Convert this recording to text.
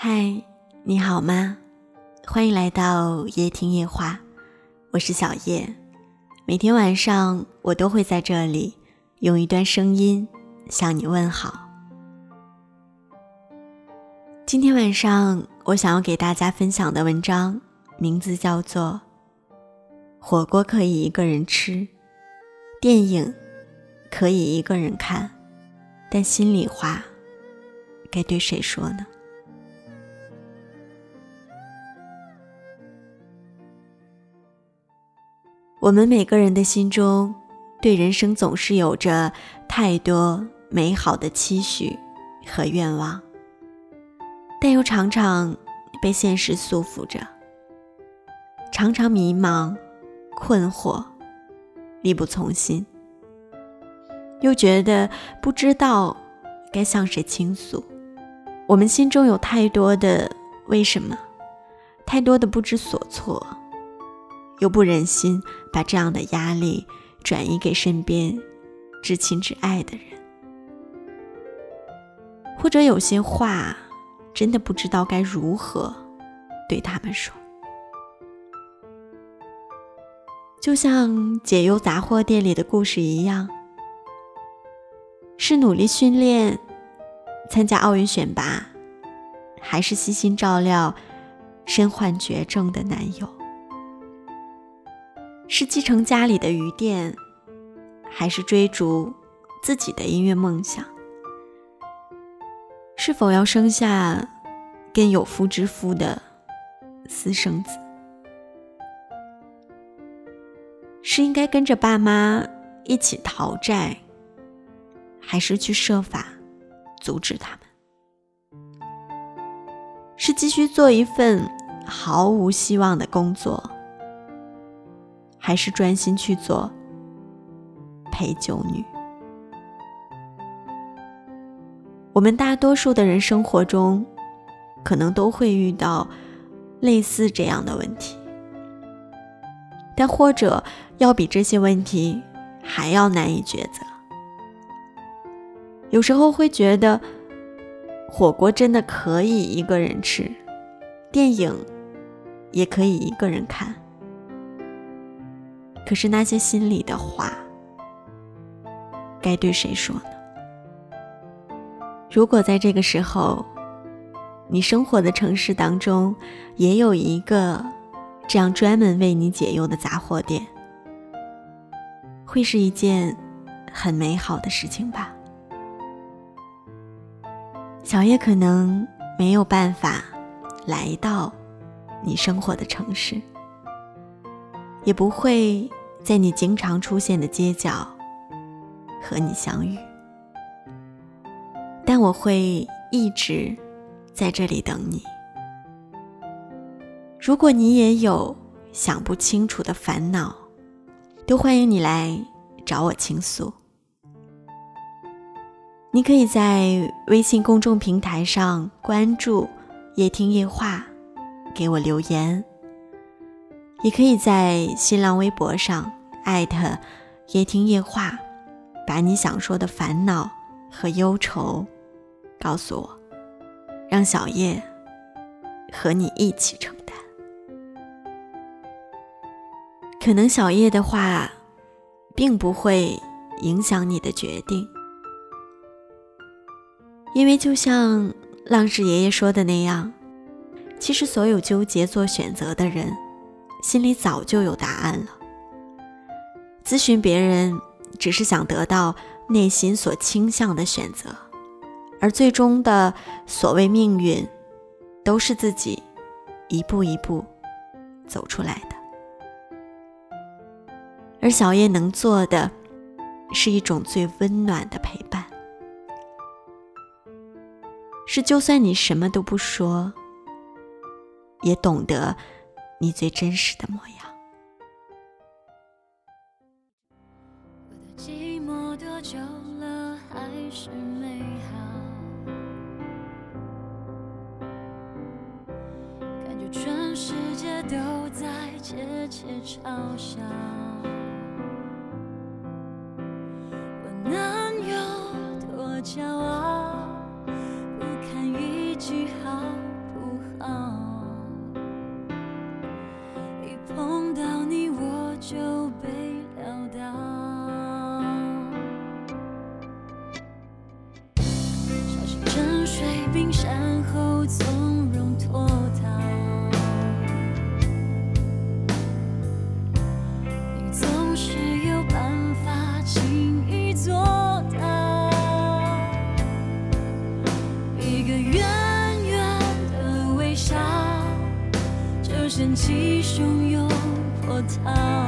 嗨，你好吗？欢迎来到夜听夜话，我是小叶。每天晚上我都会在这里用一段声音向你问好。今天晚上我想要给大家分享的文章名字叫做《火锅可以一个人吃，电影可以一个人看，但心里话该对谁说呢？》。我们每个人的心中，对人生总是有着太多美好的期许和愿望，但又常常被现实束缚着，常常迷茫、困惑、力不从心，又觉得不知道该向谁倾诉。我们心中有太多的为什么，太多的不知所措。又不忍心把这样的压力转移给身边至亲至爱的人，或者有些话真的不知道该如何对他们说。就像解忧杂货店里的故事一样，是努力训练参加奥运选拔，还是悉心照料身患绝症的男友？是继承家里的余店，还是追逐自己的音乐梦想？是否要生下跟有夫之妇的私生子？是应该跟着爸妈一起逃债，还是去设法阻止他们？是继续做一份毫无希望的工作？还是专心去做陪酒女。我们大多数的人生活中，可能都会遇到类似这样的问题，但或者要比这些问题还要难以抉择。有时候会觉得，火锅真的可以一个人吃，电影也可以一个人看。可是那些心里的话，该对谁说呢？如果在这个时候，你生活的城市当中也有一个这样专门为你解忧的杂货店，会是一件很美好的事情吧。小叶可能没有办法来到你生活的城市，也不会。在你经常出现的街角，和你相遇，但我会一直在这里等你。如果你也有想不清楚的烦恼，都欢迎你来找我倾诉。你可以在微信公众平台上关注“夜听夜话”，给我留言。也可以在新浪微博上艾特“夜听夜话”，把你想说的烦恼和忧愁告诉我，让小叶和你一起承担。可能小叶的话并不会影响你的决定，因为就像浪氏爷爷说的那样，其实所有纠结做选择的人。心里早就有答案了。咨询别人，只是想得到内心所倾向的选择，而最终的所谓命运，都是自己一步一步走出来的。而小叶能做的，是一种最温暖的陪伴，是就算你什么都不说，也懂得。你最真实的模样。我的寂寞多久了还是美好？感觉全世界都在窃窃嘲笑。on.